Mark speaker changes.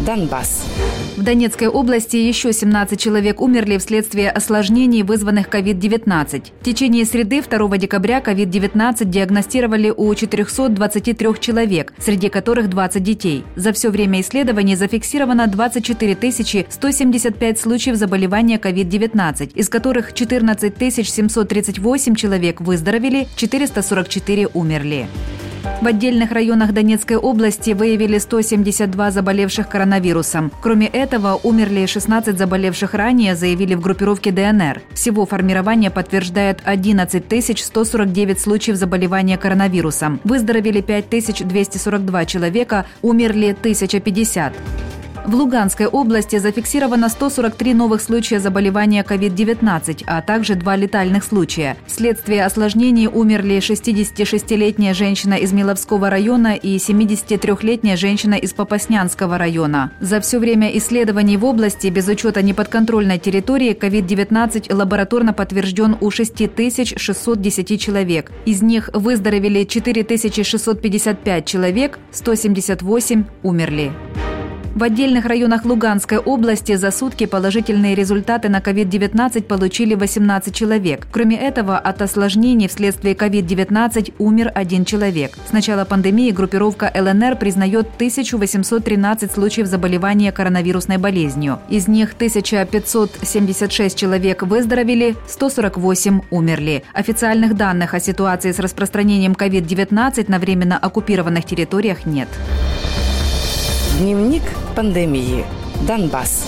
Speaker 1: Донбасс.
Speaker 2: В Донецкой области еще 17 человек умерли вследствие осложнений, вызванных COVID-19. В течение среды 2 декабря COVID-19 диагностировали у 423 человек, среди которых 20 детей. За все время исследований зафиксировано 24 175 случаев заболевания COVID-19, из которых 14 738 человек выздоровели, 444 умерли. В отдельных районах Донецкой области выявили 172 заболевших коронавирусом. Кроме этого, умерли 16 заболевших ранее, заявили в группировке ДНР. Всего формирование подтверждает 11 149 случаев заболевания коронавирусом. Выздоровели 5242 человека, умерли 1050. В Луганской области зафиксировано 143 новых случая заболевания COVID-19, а также два летальных случая. Вследствие осложнений умерли 66-летняя женщина из Миловского района и 73-летняя женщина из Попаснянского района. За все время исследований в области, без учета неподконтрольной территории, COVID-19 лабораторно подтвержден у 6610 человек. Из них выздоровели 4655 человек, 178 умерли. В отдельных районах Луганской области за сутки положительные результаты на COVID-19 получили 18 человек. Кроме этого, от осложнений вследствие COVID-19 умер один человек. С начала пандемии группировка ЛНР признает 1813 случаев заболевания коронавирусной болезнью. Из них 1576 человек выздоровели, 148 умерли. Официальных данных о ситуации с распространением COVID-19 на временно оккупированных территориях нет.
Speaker 1: Дневник пандемии. Донбасс.